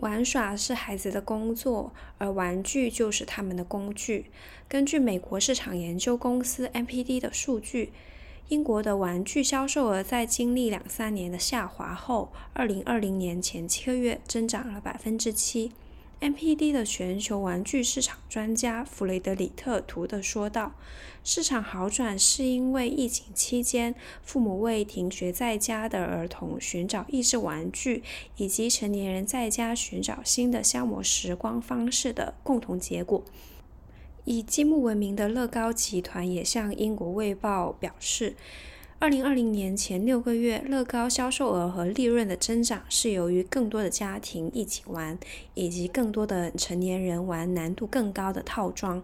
玩耍是孩子的工作，而玩具就是他们的工具。根据美国市场研究公司 NPD 的数据，英国的玩具销售额在经历两三年的下滑后，二零二零年前七个月增长了百分之七。NPD 的全球玩具市场专家弗雷德里特·图德说道：“市场好转是因为疫情期间，父母为停学在家的儿童寻找益智玩具，以及成年人在家寻找新的消磨时光方式的共同结果。”以积木闻名的乐高集团也向英国卫报表示。二零二零年前六个月，乐高销售额和利润的增长是由于更多的家庭一起玩，以及更多的成年人玩难度更高的套装。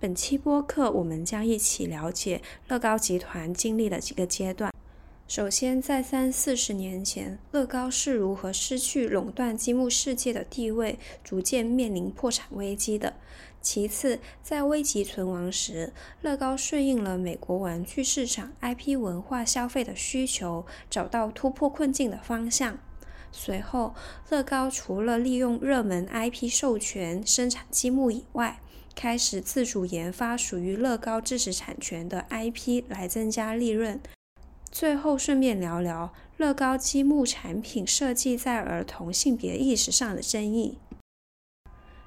本期播客，我们将一起了解乐高集团经历了几个阶段。首先，在三四十年前，乐高是如何失去垄断积木世界的地位，逐渐面临破产危机的。其次，在危急存亡时，乐高顺应了美国玩具市场 IP 文化消费的需求，找到突破困境的方向。随后，乐高除了利用热门 IP 授权生产积木以外，开始自主研发属于乐高知识产权的 IP 来增加利润。最后，顺便聊聊乐高积木产品设计在儿童性别意识上的争议。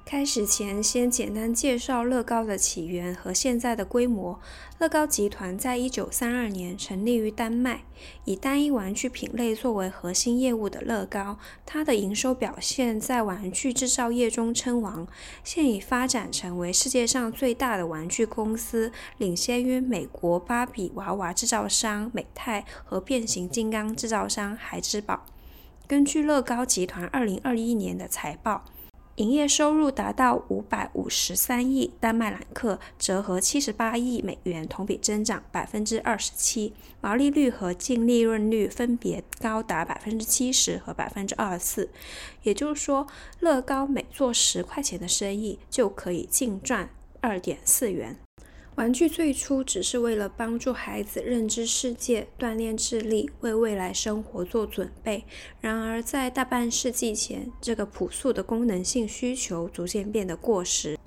开始前，先简单介绍乐高的起源和现在的规模。乐高集团在一九三二年成立于丹麦，以单一玩具品类作为核心业务的乐高，它的营收表现在玩具制造业中称王，现已发展成为世界上最大的玩具公司，领先于美国芭比娃娃制造商美泰和变形金刚制造商孩之宝。根据乐高集团二零二一年的财报。营业收入达到五百五十三亿丹麦兰克，折合七十八亿美元，同比增长百分之二十七。毛利率和净利润率分别高达百分之七十和百分之二十四。也就是说，乐高每做十块钱的生意，就可以净赚二点四元。玩具最初只是为了帮助孩子认知世界、锻炼智力、为未来生活做准备。然而，在大半世纪前，这个朴素的功能性需求逐渐变得过时。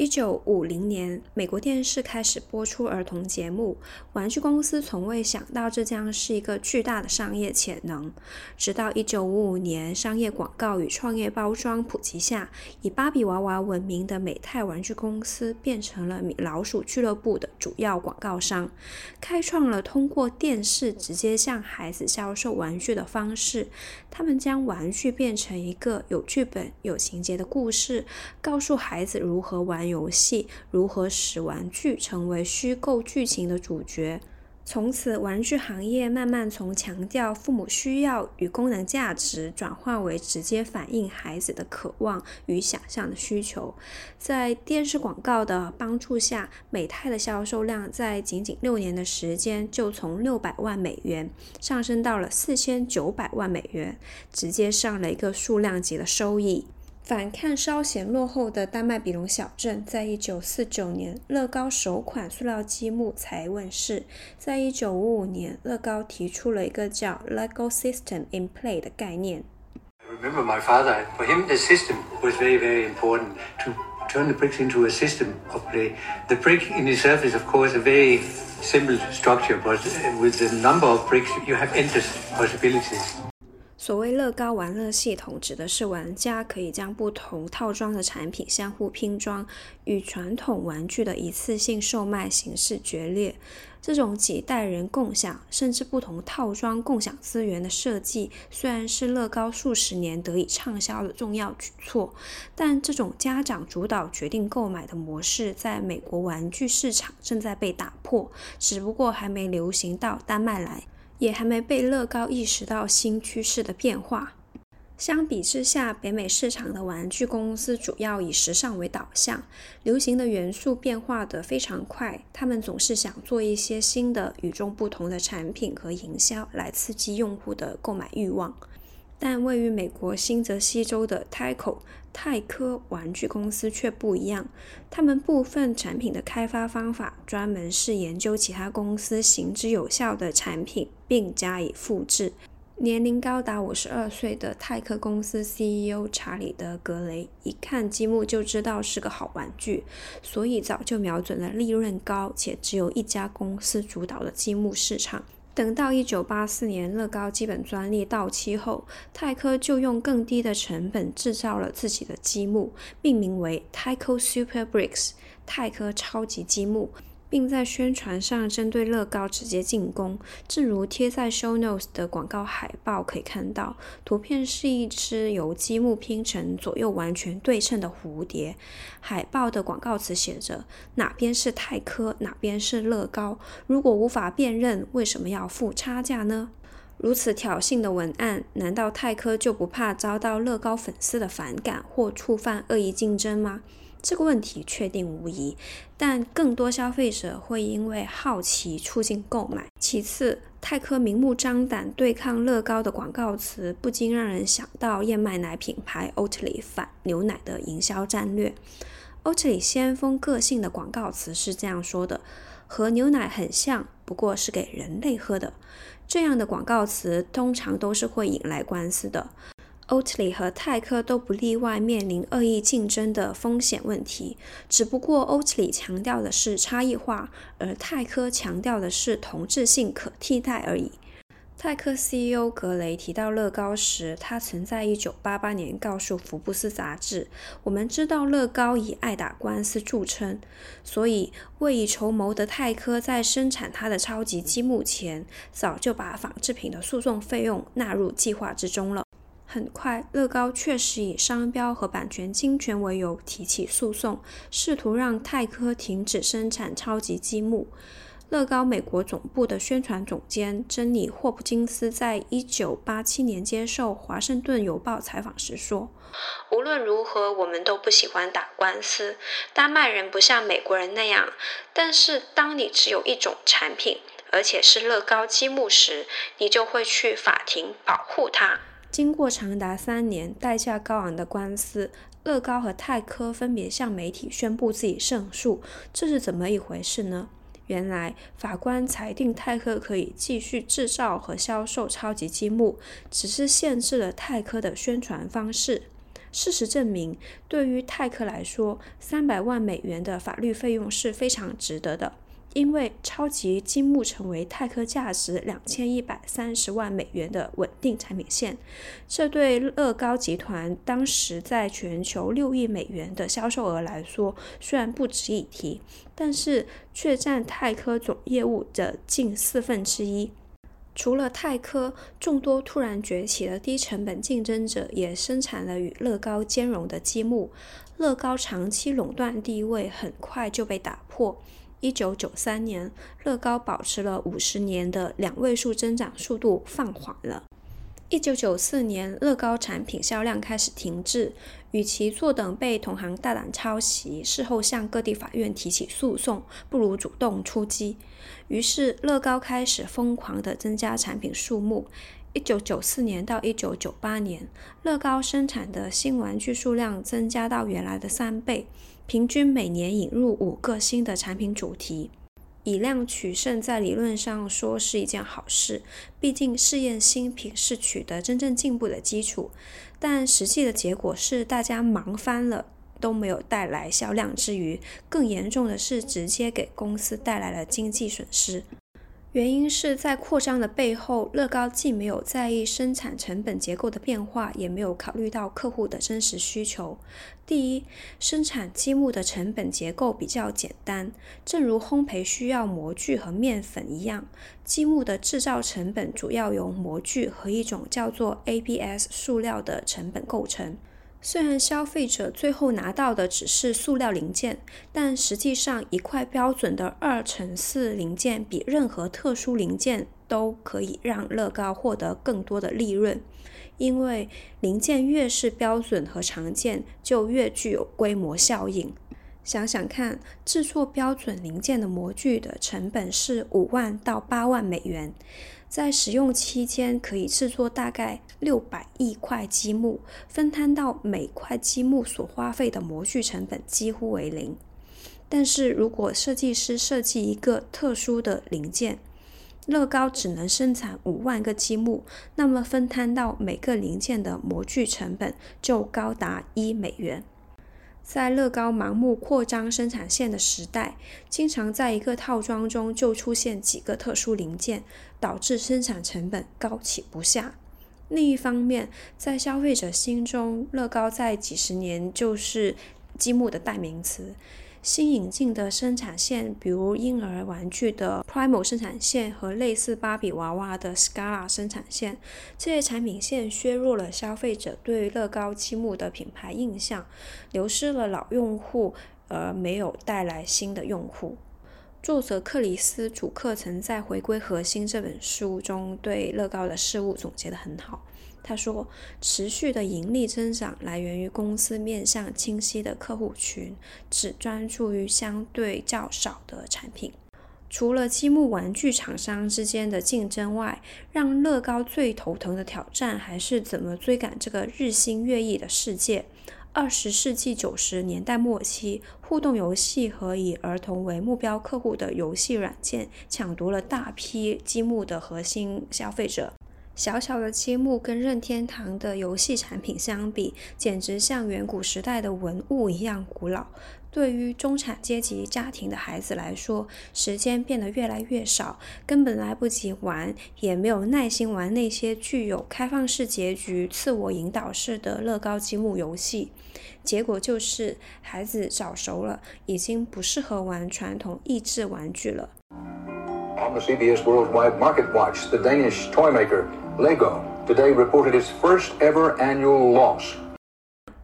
一九五零年，美国电视开始播出儿童节目。玩具公司从未想到这将是一个巨大的商业潜能。直到一九五五年，商业广告与创业包装普及下，以芭比娃娃闻名的美泰玩具公司变成了米老鼠俱乐部的主要广告商，开创了通过电视直接向孩子销售玩具的方式。他们将玩具变成一个有剧本、有情节的故事，告诉孩子如何玩。游戏如何使玩具成为虚构剧情的主角？从此，玩具行业慢慢从强调父母需要与功能价值，转化为直接反映孩子的渴望与想象的需求。在电视广告的帮助下，美泰的销售量在仅仅六年的时间，就从六百万美元上升到了四千九百万美元，直接上了一个数量级的收益。反看稍显落后的丹麦比隆小镇，在一九四九年，乐高首款塑料积木才问世。在一九五五年，乐高提出了一个叫 “Lego System in Play” 的概念。Remember my father? For him, the system was very, very important to turn the bricks into a system of play. The brick in itself is, of course, a very simple structure, but with the number of bricks, you have endless possibilities. 所谓乐高玩乐系统，指的是玩家可以将不同套装的产品相互拼装，与传统玩具的一次性售卖形式决裂。这种几代人共享，甚至不同套装共享资源的设计，虽然是乐高数十年得以畅销的重要举措，但这种家长主导决定购买的模式，在美国玩具市场正在被打破，只不过还没流行到丹麦来。也还没被乐高意识到新趋势的变化。相比之下，北美市场的玩具公司主要以时尚为导向，流行的元素变化得非常快。他们总是想做一些新的、与众不同的产品和营销，来刺激用户的购买欲望。但位于美国新泽西州的 Tyco 泰科玩具公司却不一样，他们部分产品的开发方法专门是研究其他公司行之有效的产品，并加以复制。年龄高达五十二岁的泰克公司 CEO 查理德格雷一看积木就知道是个好玩具，所以早就瞄准了利润高且只有一家公司主导的积木市场。等到一九八四年乐高基本专利到期后，泰科就用更低的成本制造了自己的积木，命名为 Tyco Super Bricks（ 泰科超级积木）。并在宣传上针对乐高直接进攻，正如贴在 Show Notes 的广告海报可以看到，图片是一只由积木拼成、左右完全对称的蝴蝶。海报的广告词写着：“哪边是泰科，哪边是乐高。如果无法辨认，为什么要付差价呢？”如此挑衅的文案，难道泰科就不怕遭到乐高粉丝的反感或触犯恶意竞争吗？这个问题确定无疑，但更多消费者会因为好奇促进购买。其次，泰科明目张胆对抗乐高的广告词，不禁让人想到燕麦奶品牌 Oatly 反牛奶的营销战略。Oatly 先锋个性的广告词是这样说的：“和牛奶很像，不过是给人类喝的。”这样的广告词通常都是会引来官司的。Oatly 和泰科都不例外，面临恶意竞争的风险问题。只不过 Oatly 强调的是差异化，而泰科强调的是同质性可替代而已。泰科 CEO 格雷提到乐高时，他曾在1988年告诉福布斯杂志：“我们知道乐高以爱打官司著称，所以未雨绸缪的泰科在生产它的超级积木前，早就把仿制品的诉讼费用纳入计划之中了。”很快，乐高确实以商标和版权侵权为由提起诉讼，试图让泰科停止生产超级积木。乐高美国总部的宣传总监珍妮·霍普金斯在一九八七年接受《华盛顿邮报》采访时说：“无论如何，我们都不喜欢打官司。丹麦人不像美国人那样，但是当你只有一种产品，而且是乐高积木时，你就会去法庭保护它。”经过长达三年、代价高昂的官司，乐高和泰科分别向媒体宣布自己胜诉。这是怎么一回事呢？原来，法官裁定泰科可以继续制造和销售超级积木，只是限制了泰科的宣传方式。事实证明，对于泰科来说，三百万美元的法律费用是非常值得的。因为超级积木成为泰科价值两千一百三十万美元的稳定产品线，这对乐高集团当时在全球六亿美元的销售额来说，虽然不值一提，但是却占泰科总业务的近四分之一。除了泰科，众多突然崛起的低成本竞争者也生产了与乐高兼容的积木，乐高长期垄断地位很快就被打破。一九九三年，乐高保持了五十年的两位数增长速度放缓了。一九九四年，乐高产品销量开始停滞。与其坐等被同行大胆抄袭，事后向各地法院提起诉讼，不如主动出击。于是，乐高开始疯狂地增加产品数目。一九九四年到一九九八年，乐高生产的新玩具数量增加到原来的三倍。平均每年引入五个新的产品主题，以量取胜，在理论上说是一件好事，毕竟试验新品是取得真正进步的基础。但实际的结果是，大家忙翻了，都没有带来销量之余，更严重的是，直接给公司带来了经济损失。原因是在扩张的背后，乐高既没有在意生产成本结构的变化，也没有考虑到客户的真实需求。第一，生产积木的成本结构比较简单，正如烘焙需要模具和面粉一样，积木的制造成本主要由模具和一种叫做 ABS 塑料的成本构成。虽然消费者最后拿到的只是塑料零件，但实际上一块标准的二乘四零件比任何特殊零件都可以让乐高获得更多的利润，因为零件越是标准和常见，就越具有规模效应。想想看，制作标准零件的模具的成本是五万到八万美元。在使用期间，可以制作大概六百亿块积木，分摊到每块积木所花费的模具成本几乎为零。但是如果设计师设计一个特殊的零件，乐高只能生产五万个积木，那么分摊到每个零件的模具成本就高达一美元。在乐高盲目扩张生产线的时代，经常在一个套装中就出现几个特殊零件，导致生产成本高企不下。另一方面，在消费者心中，乐高在几十年就是积木的代名词。新引进的生产线，比如婴儿玩具的 Primo 生产线和类似芭比娃娃的 Scala 生产线，这些产品线削弱了消费者对乐高积木的品牌印象，流失了老用户，而没有带来新的用户。作者克里斯主克曾在《回归核心》这本书中对乐高的事物总结得很好。他说：“持续的盈利增长来源于公司面向清晰的客户群，只专注于相对较少的产品。除了积木玩具厂商之间的竞争外，让乐高最头疼的挑战还是怎么追赶这个日新月异的世界。二十世纪九十年代末期，互动游戏和以儿童为目标客户的游戏软件抢夺了大批积木的核心消费者。”小小的积木跟任天堂的游戏产品相比，简直像远古时代的文物一样古老。对于中产阶级家庭的孩子来说，时间变得越来越少，根本来不及玩，也没有耐心玩那些具有开放式结局、自我引导式的乐高积木游戏。结果就是，孩子早熟了，已经不适合玩传统益智玩具了。On the CBS Worldwide Market Watch, the Danish toy maker Lego today reported its first ever annual loss.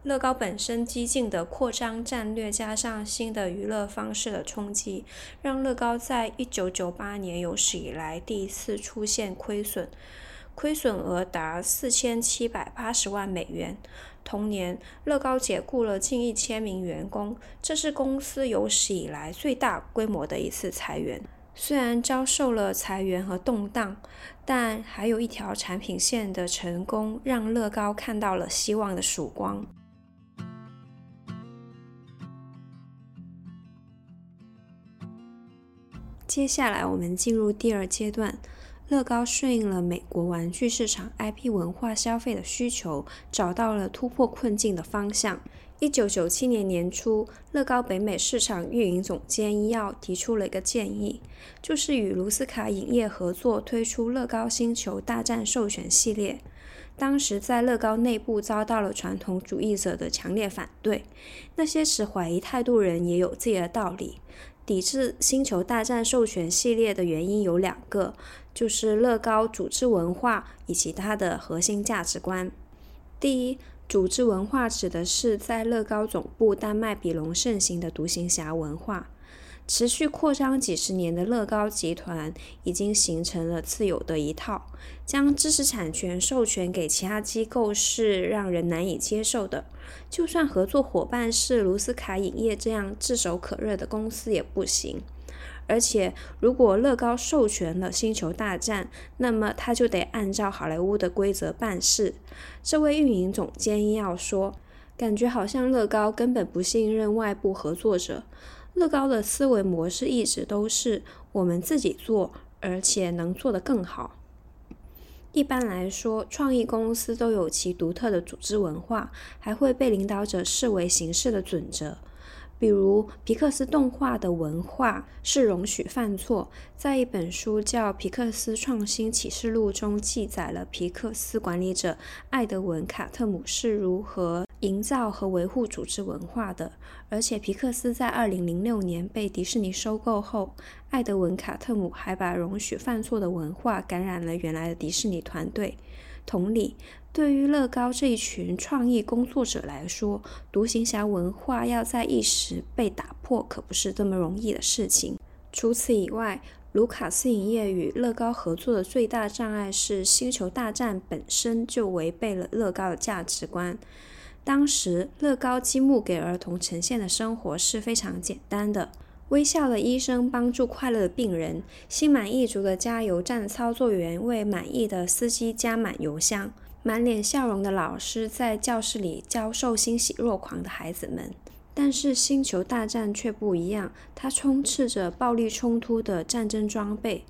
乐高本身激进的扩张战略，加上新的娱乐方式的冲击，让乐高在一九九八年有史以来第一次出现亏损，亏损额达四千七百八十万美元。同年，乐高解雇了近一千名员工，这是公司有史以来最大规模的一次裁员。虽然遭受了裁员和动荡，但还有一条产品线的成功，让乐高看到了希望的曙光。接下来，我们进入第二阶段，乐高顺应了美国玩具市场 IP 文化消费的需求，找到了突破困境的方向。一九九七年年初，乐高北美市场运营总监伊奥提出了一个建议，就是与卢斯卡影业合作推出乐高星球大战授权系列。当时在乐高内部遭到了传统主义者的强烈反对，那些持怀疑态度人也有自己的道理。抵制星球大战授权系列的原因有两个，就是乐高组织文化以及它的核心价值观。第一。组织文化指的是在乐高总部丹麦比龙盛行的独行侠文化。持续扩张几十年的乐高集团已经形成了自有的一套，将知识产权授权给其他机构是让人难以接受的。就算合作伙伴是卢斯卡影业这样炙手可热的公司也不行。而且，如果乐高授权了《星球大战》，那么他就得按照好莱坞的规则办事。这位运营总监要说：“感觉好像乐高根本不信任外部合作者。乐高的思维模式一直都是我们自己做，而且能做得更好。”一般来说，创意公司都有其独特的组织文化，还会被领导者视为行事的准则。比如皮克斯动画的文化是容许犯错，在一本书叫《皮克斯创新启示录》中记载了皮克斯管理者艾德文·卡特姆是如何营造和维护组织文化的。而且皮克斯在2006年被迪士尼收购后，艾德文·卡特姆还把容许犯错的文化感染了原来的迪士尼团队。同理。对于乐高这一群创意工作者来说，独行侠文化要在一时被打破，可不是这么容易的事情。除此以外，卢卡斯影业与乐高合作的最大障碍是《星球大战》本身就违背了乐高的价值观。当时，乐高积木给儿童呈现的生活是非常简单的：微笑的医生帮助快乐的病人，心满意足的加油站操作员为满意的司机加满油箱。满脸笑容的老师在教室里教授欣喜若狂的孩子们，但是《星球大战》却不一样，它充斥着暴力冲突的战争装备，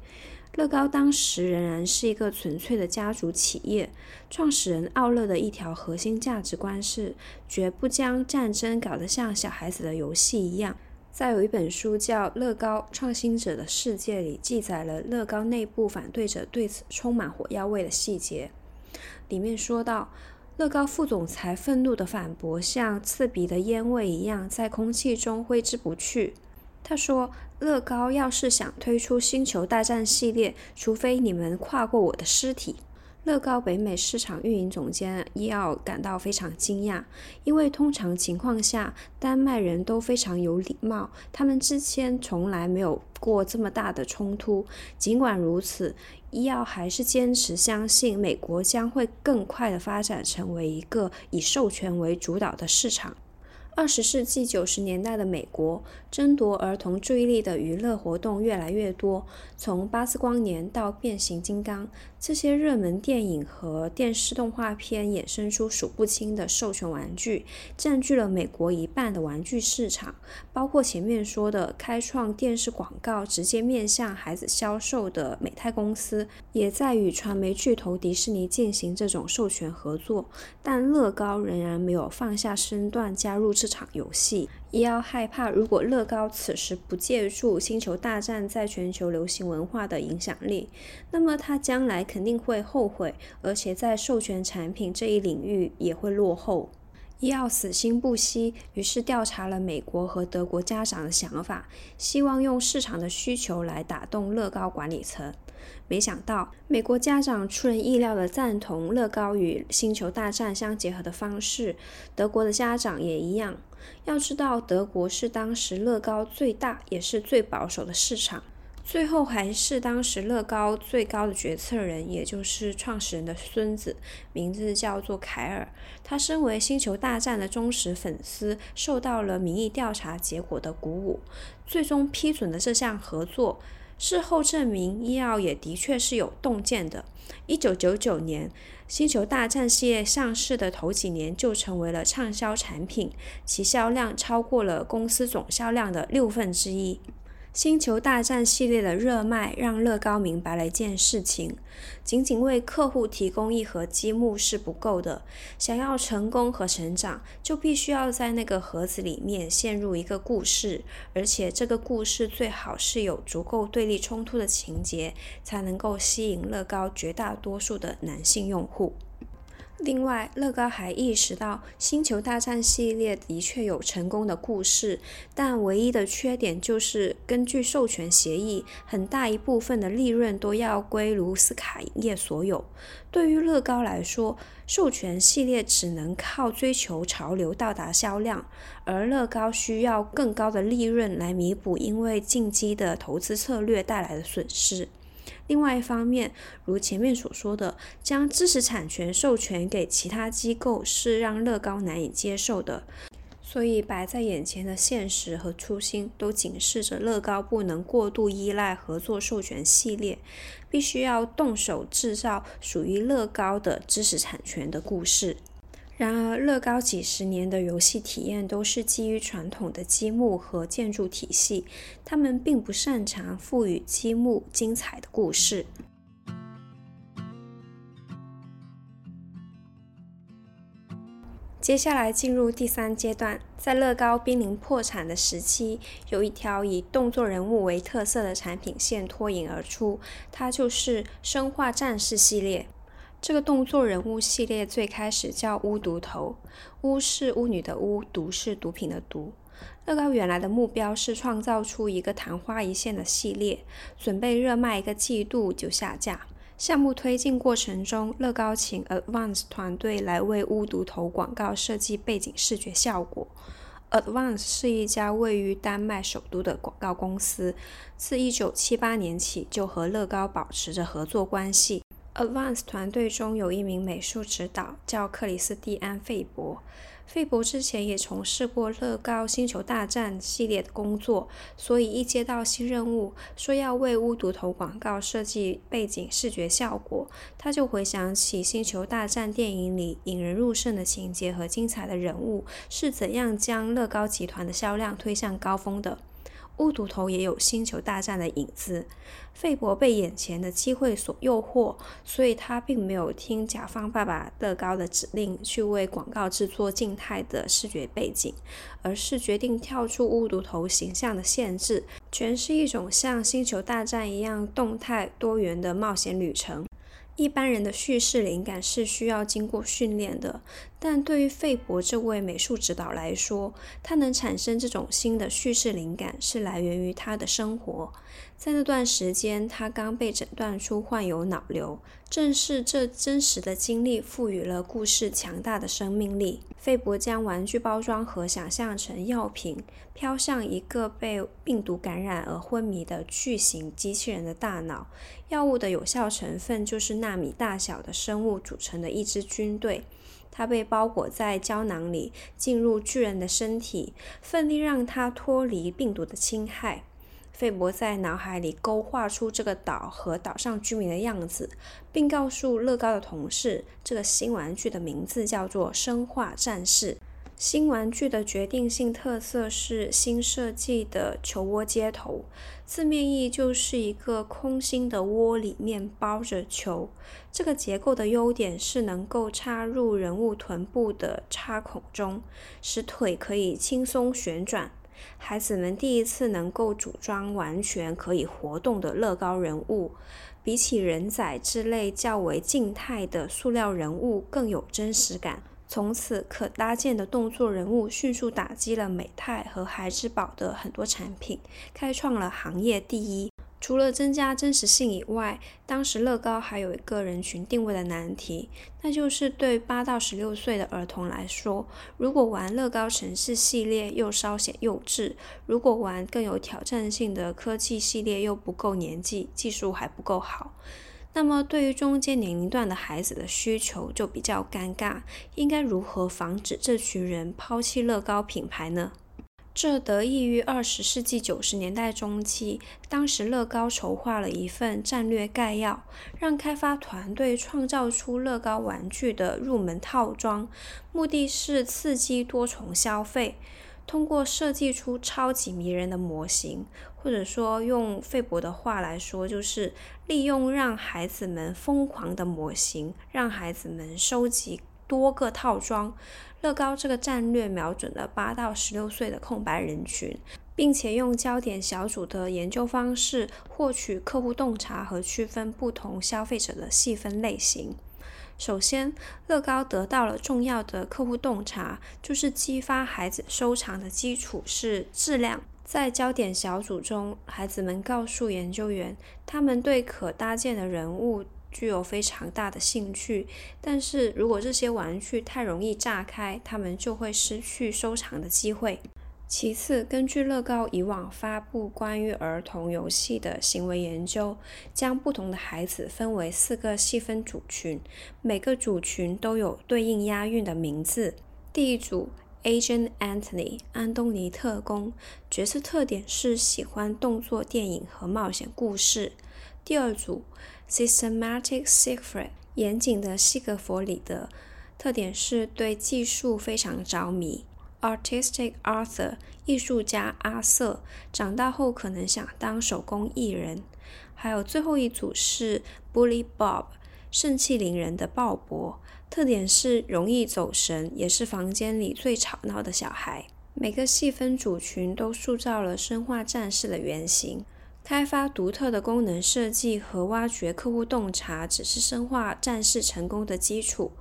乐高当时仍然是一个纯粹的家族企业。创始人奥勒的一条核心价值观是：绝不将战争搞得像小孩子的游戏一样。在有一本书叫《乐高创新者的世界》里，记载了乐高内部反对者对此充满火药味的细节。里面说到，乐高副总裁愤怒的反驳像刺鼻的烟味一样，在空气中挥之不去。他说：“乐高要是想推出《星球大战》系列，除非你们跨过我的尸体。”乐高北美市场运营总监伊奥感到非常惊讶，因为通常情况下，丹麦人都非常有礼貌，他们之间从来没有过这么大的冲突。尽管如此，伊奥还是坚持相信美国将会更快的发展成为一个以授权为主导的市场。二十世纪九十年代的美国，争夺儿童注意力的娱乐活动越来越多。从《巴斯光年》到《变形金刚》，这些热门电影和电视动画片衍生出数不清的授权玩具，占据了美国一半的玩具市场。包括前面说的开创电视广告直接面向孩子销售的美泰公司，也在与传媒巨头迪士尼进行这种授权合作。但乐高仍然没有放下身段加入这场游戏。伊奥害怕，如果乐高此时不借助《星球大战》在全球流行文化的影响力，那么他将来肯定会后悔，而且在授权产品这一领域也会落后。伊奥死心不息，于是调查了美国和德国家长的想法，希望用市场的需求来打动乐高管理层。没想到，美国家长出人意料的赞同乐高与《星球大战》相结合的方式，德国的家长也一样。要知道，德国是当时乐高最大也是最保守的市场。最后还是当时乐高最高的决策人，也就是创始人的孙子，名字叫做凯尔。他身为《星球大战》的忠实粉丝，受到了民意调查结果的鼓舞，最终批准了这项合作。事后证明，伊奥也的确是有洞见的。一九九九年，《星球大战》系列上市的头几年就成为了畅销产品，其销量超过了公司总销量的六分之一。星球大战系列的热卖让乐高明白了一件事情：仅仅为客户提供一盒积木是不够的。想要成功和成长，就必须要在那个盒子里面陷入一个故事，而且这个故事最好是有足够对立冲突的情节，才能够吸引乐高绝大多数的男性用户。另外，乐高还意识到，《星球大战》系列的确有成功的故事，但唯一的缺点就是根据授权协议，很大一部分的利润都要归卢斯卡影业所有。对于乐高来说，授权系列只能靠追求潮流到达销量，而乐高需要更高的利润来弥补因为进击的投资策略带来的损失。另外一方面，如前面所说的，将知识产权授权给其他机构是让乐高难以接受的。所以，摆在眼前的现实和初心都警示着乐高不能过度依赖合作授权系列，必须要动手制造属于乐高的知识产权的故事。然而，乐高几十年的游戏体验都是基于传统的积木和建筑体系，他们并不擅长赋予积木精彩的故事。接下来进入第三阶段，在乐高濒临破产的时期，有一条以动作人物为特色的产品线脱颖而出，它就是《生化战士》系列。这个动作人物系列最开始叫巫毒头，巫是巫女的巫，毒是毒品的毒。乐高原来的目标是创造出一个昙花一现的系列，准备热卖一个季度就下架。项目推进过程中，乐高请 Advance 团队来为巫毒头广告设计背景视觉效果。Advance 是一家位于丹麦首都的广告公司，自1978年起就和乐高保持着合作关系。Advance 团队中有一名美术指导，叫克里斯蒂安·费伯。费伯之前也从事过乐高星球大战系列的工作，所以一接到新任务，说要为巫毒头广告设计背景视觉效果，他就回想起星球大战电影里引人入胜的情节和精彩的人物是怎样将乐高集团的销量推向高峰的。乌毒头也有星球大战的影子。费伯被眼前的机会所诱惑，所以他并没有听甲方爸爸乐高的指令去为广告制作静态的视觉背景，而是决定跳出乌毒头形象的限制，诠释一种像星球大战一样动态多元的冒险旅程。一般人的叙事灵感是需要经过训练的，但对于费伯这位美术指导来说，他能产生这种新的叙事灵感是来源于他的生活。在那段时间，他刚被诊断出患有脑瘤，正是这真实的经历赋予了故事强大的生命力。费伯将玩具包装盒想象成药品，飘向一个被病毒感染而昏迷的巨型机器人的大脑。药物的有效成分就是纳米大小的生物组成的一支军队，它被包裹在胶囊里，进入巨人的身体，奋力让它脱离病毒的侵害。费伯在脑海里勾画出这个岛和岛上居民的样子，并告诉乐高的同事，这个新玩具的名字叫做“生化战士”。新玩具的决定性特色是新设计的球窝接头，字面意义就是一个空心的窝，里面包着球。这个结构的优点是能够插入人物臀部的插孔中，使腿可以轻松旋转。孩子们第一次能够组装完全可以活动的乐高人物，比起人仔之类较为静态的塑料人物更有真实感。从此，可搭建的动作人物迅速打击了美泰和孩之宝的很多产品，开创了行业第一。除了增加真实性以外，当时乐高还有一个人群定位的难题，那就是对八到十六岁的儿童来说，如果玩乐高城市系列又稍显幼稚，如果玩更有挑战性的科技系列又不够年纪，技术还不够好，那么对于中间年龄段的孩子的需求就比较尴尬。应该如何防止这群人抛弃乐高品牌呢？这得益于二十世纪九十年代中期，当时乐高筹划了一份战略概要，让开发团队创造出乐高玩具的入门套装，目的是刺激多重消费。通过设计出超级迷人的模型，或者说用费伯的话来说，就是利用让孩子们疯狂的模型，让孩子们收集多个套装。乐高这个战略瞄准了八到十六岁的空白人群，并且用焦点小组的研究方式获取客户洞察和区分不同消费者的细分类型。首先，乐高得到了重要的客户洞察，就是激发孩子收藏的基础是质量。在焦点小组中，孩子们告诉研究员，他们对可搭建的人物。具有非常大的兴趣，但是如果这些玩具太容易炸开，他们就会失去收藏的机会。其次，根据乐高以往发布关于儿童游戏的行为研究，将不同的孩子分为四个细分组群，每个组群都有对应押韵的名字。第一组，Agent Anthony，安东尼特工，角色特点是喜欢动作电影和冒险故事。第二组。Systematic Siegfried，严谨的西格弗里德，特点是对技术非常着迷。Artistic Arthur，艺术家阿瑟，长大后可能想当手工艺人。还有最后一组是 Bully Bob，盛气凌人的鲍勃，特点是容易走神，也是房间里最吵闹的小孩。每个细分组群都塑造了生化战士的原型。开发独特的功能设计和挖掘客户洞察，只是生化战士成功的基础。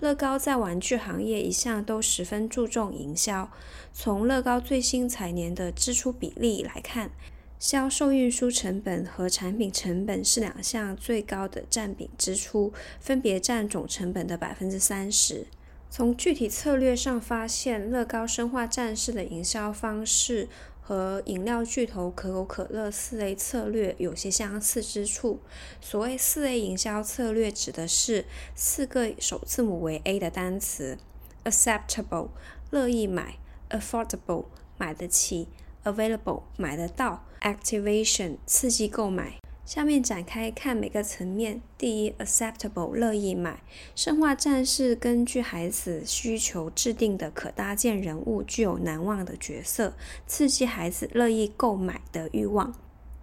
乐高在玩具行业一向都十分注重营销。从乐高最新财年的支出比例来看，销售运输成本和产品成本是两项最高的占比支出，分别占总成本的百分之三十。从具体策略上发现，乐高生化战士的营销方式。和饮料巨头可口可乐四 A 策略有些相似之处。所谓四 A 营销策略，指的是四个首字母为 A 的单词：acceptable 乐意买，affordable 买得起，available 买得到，activation 刺激购买下面展开看每个层面。第一，acceptable 乐意买。生化战士根据孩子需求制定的可搭建人物，具有难忘的角色，刺激孩子乐意购买的欲望。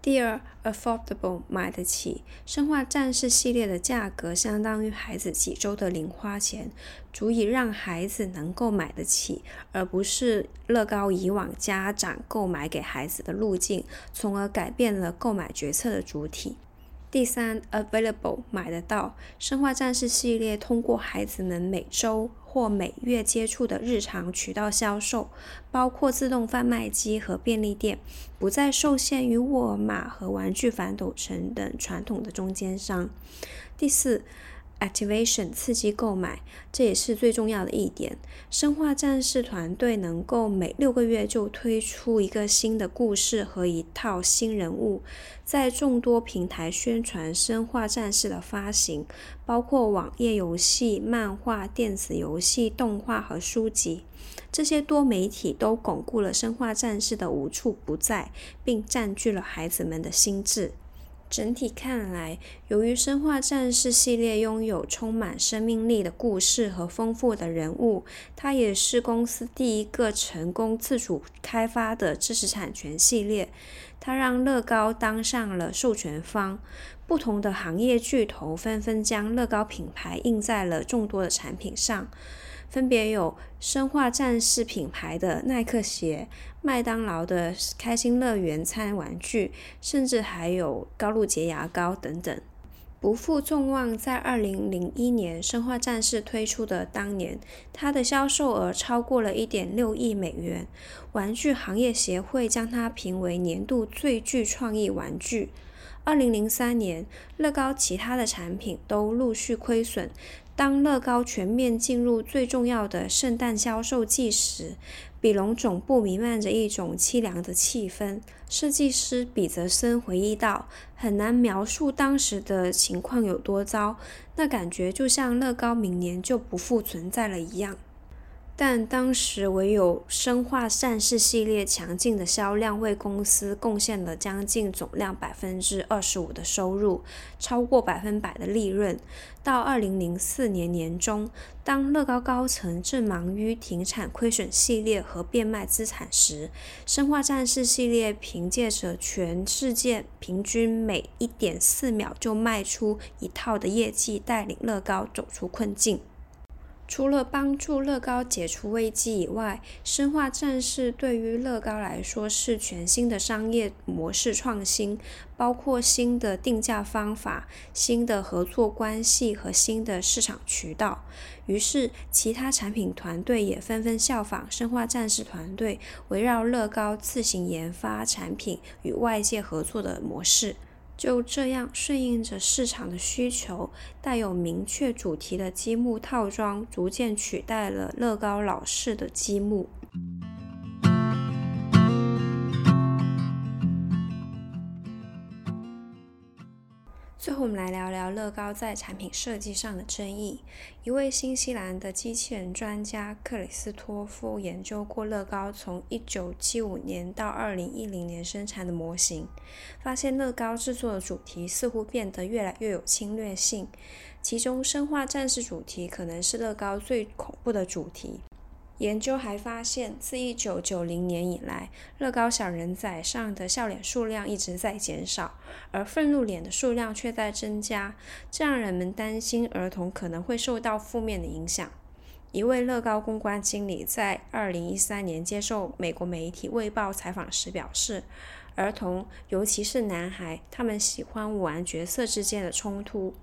第二，affordable 买得起。生化战士系列的价格相当于孩子几周的零花钱，足以让孩子能够买得起，而不是乐高以往家长购买给孩子的路径，从而改变了购买决策的主体。第三，available 买得到。生化战士系列通过孩子们每周或每月接触的日常渠道销售，包括自动贩卖机和便利店，不再受限于沃尔玛和玩具反斗城等传统的中间商。第四。Activation 刺激购买，这也是最重要的一点。生化战士团队能够每六个月就推出一个新的故事和一套新人物，在众多平台宣传生化战士的发行，包括网页游戏、漫画、电子游戏、动画和书籍。这些多媒体都巩固了生化战士的无处不在，并占据了孩子们的心智。整体看来，由于《生化战士》系列拥有充满生命力的故事和丰富的人物，它也是公司第一个成功自主开发的知识产权系列。它让乐高当上了授权方，不同的行业巨头纷纷将乐高品牌印在了众多的产品上。分别有生化战士品牌的耐克鞋、麦当劳的开心乐园餐玩具，甚至还有高露洁牙膏等等。不负众望，在二零零一年生化战士推出的当年，它的销售额超过了一点六亿美元。玩具行业协会将它评为年度最具创意玩具。二零零三年，乐高其他的产品都陆续亏损。当乐高全面进入最重要的圣诞销售季时，比隆总部弥漫着一种凄凉的气氛。设计师比泽森回忆道：“很难描述当时的情况有多糟，那感觉就像乐高明年就不复存在了一样。”但当时唯有生化战士系列强劲的销量为公司贡献了将近总量百分之二十五的收入，超过百分百的利润。到二零零四年年中，当乐高高层正忙于停产亏损系列和变卖资产时，生化战士系列凭借着全世界平均每一点四秒就卖出一套的业绩，带领乐高走出困境。除了帮助乐高解除危机以外，生化战士对于乐高来说是全新的商业模式创新，包括新的定价方法、新的合作关系和新的市场渠道。于是，其他产品团队也纷纷效仿生化战士团队，围绕乐高自行研发产品与外界合作的模式。就这样，顺应着市场的需求，带有明确主题的积木套装逐渐取代了乐高老式的积木。最后，我们来聊聊乐高在产品设计上的争议。一位新西兰的机器人专家克里斯托夫研究过乐高从1975年到2010年生产的模型，发现乐高制作的主题似乎变得越来越有侵略性。其中，生化战士主题可能是乐高最恐怖的主题。研究还发现，自1990年以来，乐高小人仔上的笑脸数量一直在减少，而愤怒脸的数量却在增加，这让人们担心儿童可能会受到负面的影响。一位乐高公关经理在2013年接受美国媒体《卫报》采访时表示，儿童，尤其是男孩，他们喜欢玩角色之间的冲突。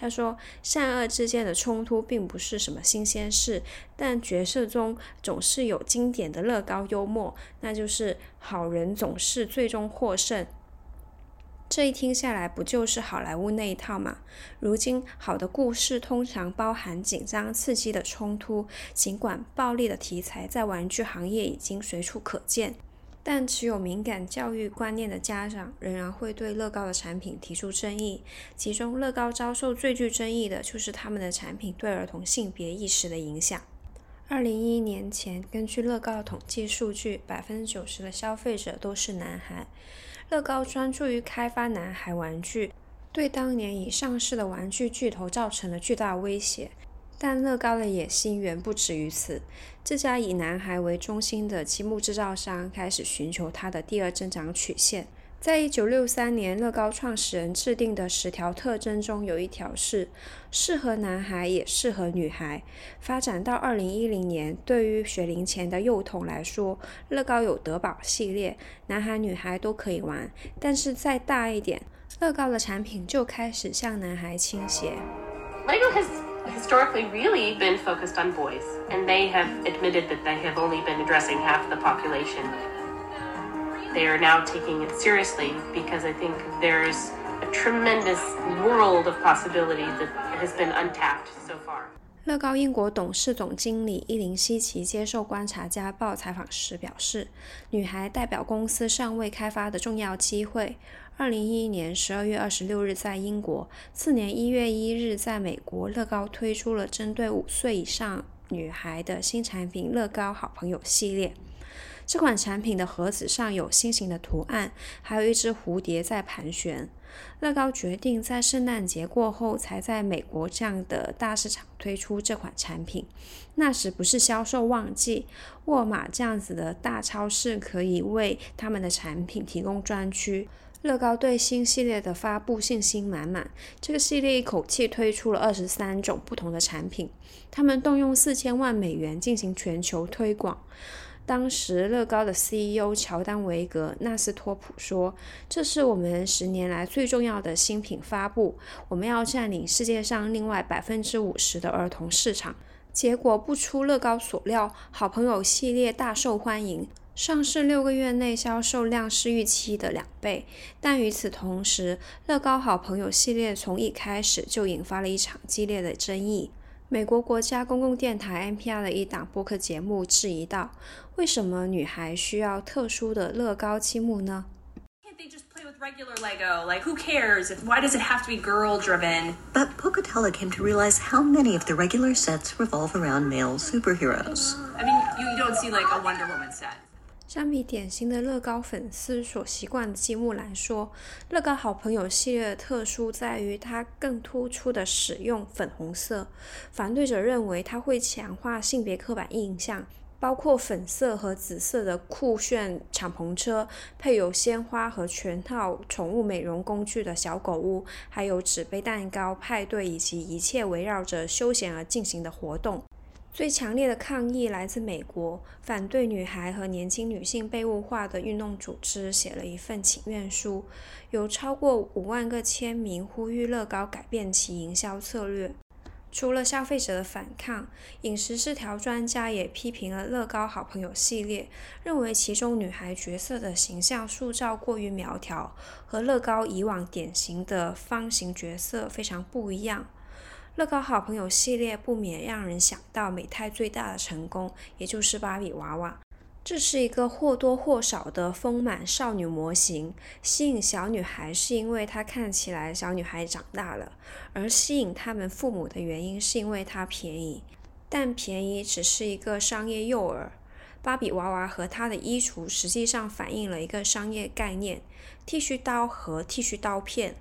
他说：“善恶之间的冲突并不是什么新鲜事，但角色中总是有经典的乐高幽默，那就是好人总是最终获胜。这一听下来，不就是好莱坞那一套吗？如今，好的故事通常包含紧张刺激的冲突，尽管暴力的题材在玩具行业已经随处可见。”但持有敏感教育观念的家长仍然会对乐高的产品提出争议。其中，乐高遭受最具争议的就是他们的产品对儿童性别意识的影响。二零一一年前，根据乐高统计数据，百分之九十的消费者都是男孩，乐高专注于开发男孩玩具，对当年已上市的玩具巨头造成了巨大威胁。但乐高的野心远不止于此。这家以男孩为中心的积木制造商开始寻求它的第二增长曲线。在一九六三年，乐高创始人制定的十条特征中，有一条是适合男孩也适合女孩。发展到二零一零年，对于学龄前的幼童来说，乐高有德宝系列，男孩女孩都可以玩。但是再大一点，乐高的产品就开始向男孩倾斜。Lego has historically really been focused on boys, and they have admitted that they have only been addressing half the population. they are now taking it seriously because I think there's a tremendous world of possibility that has been untapped so far. 乐高英国董事总经理伊林希奇接受《观察家报》采访时表示：“女孩代表公司尚未开发的重要机会。” 二零一一年十二月二十六日在英国，次年一月一日在美国，乐高推出了针对五岁以上女孩的新产品——乐高好朋友系列。这款产品的盒子上有心形的图案，还有一只蝴蝶在盘旋。乐高决定在圣诞节过后才在美国这样的大市场推出这款产品。那时不是销售旺季，沃尔玛这样子的大超市可以为他们的产品提供专区。乐高对新系列的发布信心满满，这个系列一口气推出了二十三种不同的产品，他们动用四千万美元进行全球推广。当时，乐高的 CEO 乔丹·维格纳斯托普说：“这是我们十年来最重要的新品发布，我们要占领世界上另外百分之五十的儿童市场。”结果不出乐高所料，好朋友系列大受欢迎，上市六个月内销售量是预期的两倍。但与此同时，乐高好朋友系列从一开始就引发了一场激烈的争议。美国国家公共电台 NPR 的一档播客节目质疑道：“为什么女孩需要特殊的乐高积木呢？” Can't they just play with regular Lego? Like, who cares? Why does it have to be girl driven? But Pocatello came to realize how many of the regular sets revolve around male superheroes. I mean, you, you don't see like a Wonder Woman set. 相比典型的乐高粉丝所习惯的积木来说，乐高好朋友系列的特殊在于它更突出的使用粉红色。反对者认为它会强化性别刻板印象，包括粉色和紫色的酷炫敞篷车、配有鲜花和全套宠物美容工具的小狗屋，还有纸杯蛋糕派对以及一切围绕着休闲而进行的活动。最强烈的抗议来自美国，反对女孩和年轻女性被物化的运动组织写了一份请愿书，有超过五万个签名，呼吁乐高改变其营销策略。除了消费者的反抗，饮食失调专家也批评了乐高好朋友系列，认为其中女孩角色的形象塑造过于苗条，和乐高以往典型的方形角色非常不一样。乐高好朋友系列不免让人想到美泰最大的成功，也就是芭比娃娃。这是一个或多或少的丰满少女模型，吸引小女孩是因为她看起来小女孩长大了，而吸引他们父母的原因是因为它便宜。但便宜只是一个商业诱饵。芭比娃娃和她的衣橱实际上反映了一个商业概念：剃须刀和剃须刀片。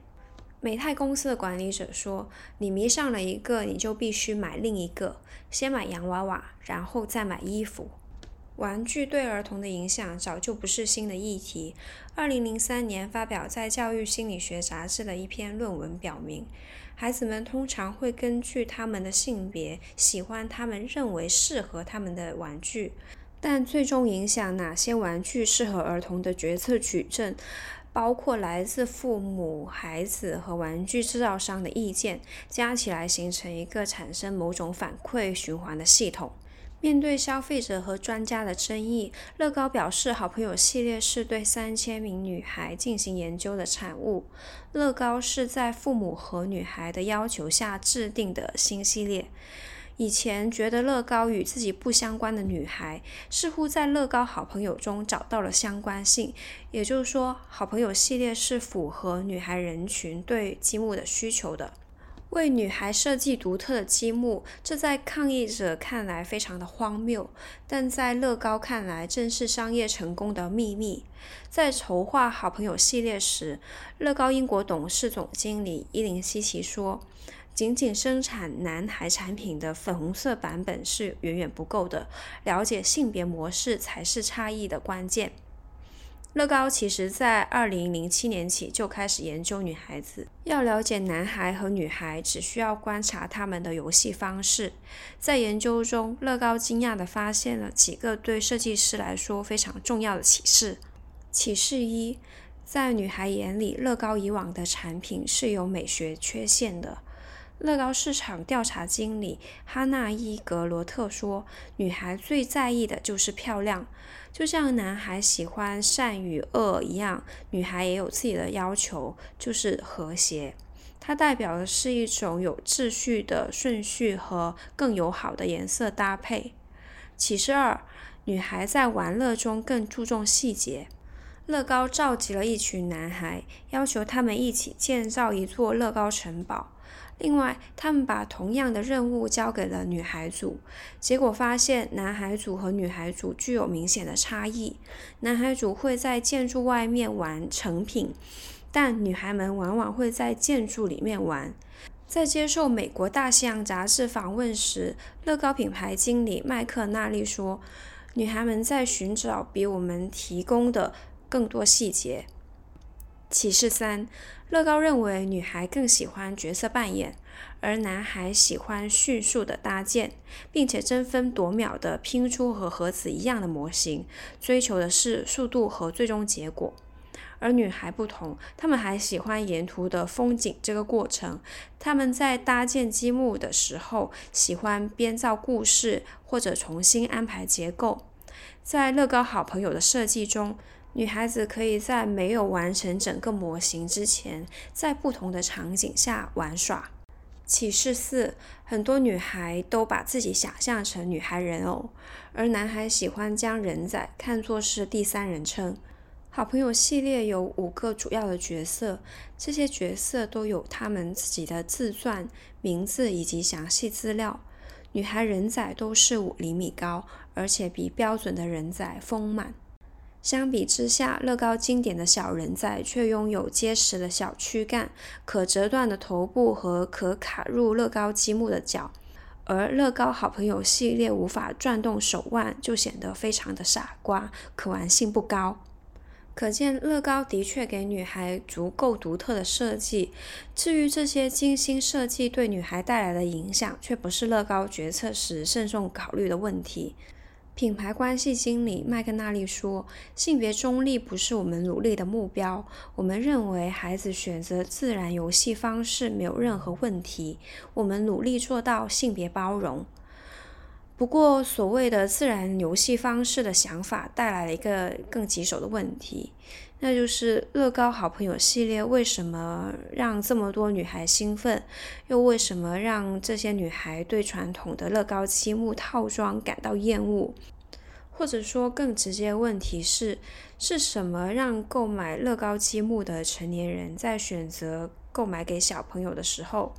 美泰公司的管理者说：“你迷上了一个，你就必须买另一个。先买洋娃娃，然后再买衣服。玩具对儿童的影响早就不是新的议题。二零零三年发表在《教育心理学杂志》的一篇论文表明，孩子们通常会根据他们的性别喜欢他们认为适合他们的玩具，但最终影响哪些玩具适合儿童的决策取证。”包括来自父母、孩子和玩具制造商的意见，加起来形成一个产生某种反馈循环的系统。面对消费者和专家的争议，乐高表示，好朋友系列是对三千名女孩进行研究的产物。乐高是在父母和女孩的要求下制定的新系列。以前觉得乐高与自己不相关的女孩，似乎在乐高好朋友中找到了相关性。也就是说，好朋友系列是符合女孩人群对积木的需求的。为女孩设计独特的积木，这在抗议者看来非常的荒谬，但在乐高看来正是商业成功的秘密。在筹划好朋友系列时，乐高英国董事总经理伊林西奇说：“仅仅生产男孩产品的粉红色版本是远远不够的，了解性别模式才是差异的关键。”乐高其实在二零零七年起就开始研究女孩子。要了解男孩和女孩，只需要观察他们的游戏方式。在研究中，乐高惊讶地发现了几个对设计师来说非常重要的启示。启示一：在女孩眼里，乐高以往的产品是有美学缺陷的。乐高市场调查经理哈纳伊格罗特说：“女孩最在意的就是漂亮，就像男孩喜欢善与恶一样，女孩也有自己的要求，就是和谐。它代表的是一种有秩序的顺序和更友好的颜色搭配。”启示二：女孩在玩乐中更注重细节。乐高召集了一群男孩，要求他们一起建造一座乐高城堡。另外，他们把同样的任务交给了女孩组，结果发现男孩组和女孩组具有明显的差异。男孩组会在建筑外面玩成品，但女孩们往往会在建筑里面玩。在接受美国大西洋杂志访问时，乐高品牌经理麦克纳利说：“女孩们在寻找比我们提供的更多细节。”启示三。乐高认为女孩更喜欢角色扮演，而男孩喜欢迅速的搭建，并且争分夺秒地拼出和盒子一样的模型，追求的是速度和最终结果。而女孩不同，她们还喜欢沿途的风景这个过程。她们在搭建积木的时候，喜欢编造故事或者重新安排结构。在乐高好朋友的设计中。女孩子可以在没有完成整个模型之前，在不同的场景下玩耍。启示四：很多女孩都把自己想象成女孩人偶，而男孩喜欢将人仔看作是第三人称。好朋友系列有五个主要的角色，这些角色都有他们自己的自传、名字以及详细资料。女孩人仔都是五厘米高，而且比标准的人仔丰满。相比之下，乐高经典的小人仔却拥有结实的小躯干、可折断的头部和可卡入乐高积木的脚，而乐高好朋友系列无法转动手腕，就显得非常的傻瓜，可玩性不高。可见乐高的确给女孩足够独特的设计。至于这些精心设计对女孩带来的影响，却不是乐高决策时慎重考虑的问题。品牌关系经理麦克纳利说：“性别中立不是我们努力的目标。我们认为孩子选择自然游戏方式没有任何问题。我们努力做到性别包容。不过，所谓的自然游戏方式的想法带来了一个更棘手的问题，那就是乐高好朋友系列为什么让这么多女孩兴奋，又为什么让这些女孩对传统的乐高积木套装感到厌恶？”或者说更直接的问题是，是什么让购买乐高积木的成年人在选择购买给小朋友的时候？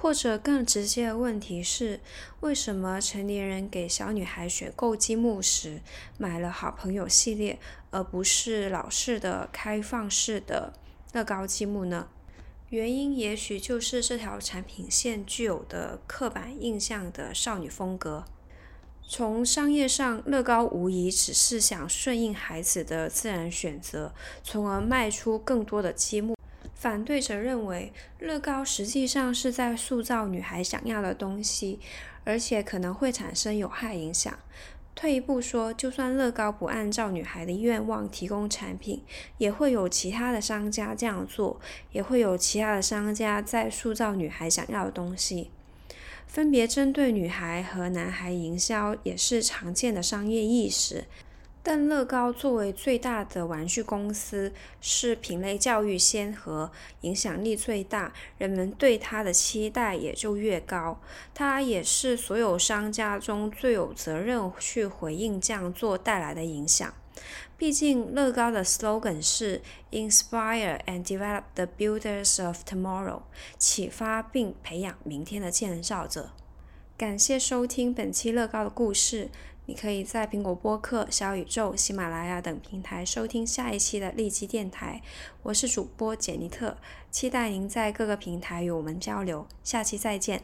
或者更直接的问题是，为什么成年人给小女孩选购积木时买了好朋友系列，而不是老式的开放式的乐高积木呢？原因也许就是这条产品线具有的刻板印象的少女风格。从商业上，乐高无疑只是想顺应孩子的自然选择，从而卖出更多的积木。反对者认为，乐高实际上是在塑造女孩想要的东西，而且可能会产生有害影响。退一步说，就算乐高不按照女孩的愿望提供产品，也会有其他的商家这样做，也会有其他的商家在塑造女孩想要的东西。分别针对女孩和男孩营销也是常见的商业意识，但乐高作为最大的玩具公司，是品类教育先河，影响力最大，人们对它的期待也就越高。它也是所有商家中最有责任去回应这样做带来的影响。毕竟乐高的 slogan 是 “Inspire and develop the builders of tomorrow”，启发并培养明天的建造者。感谢收听本期乐高的故事。你可以在苹果播客、小宇宙、喜马拉雅等平台收听下一期的立即电台。我是主播简妮特，期待您在各个平台与我们交流。下期再见。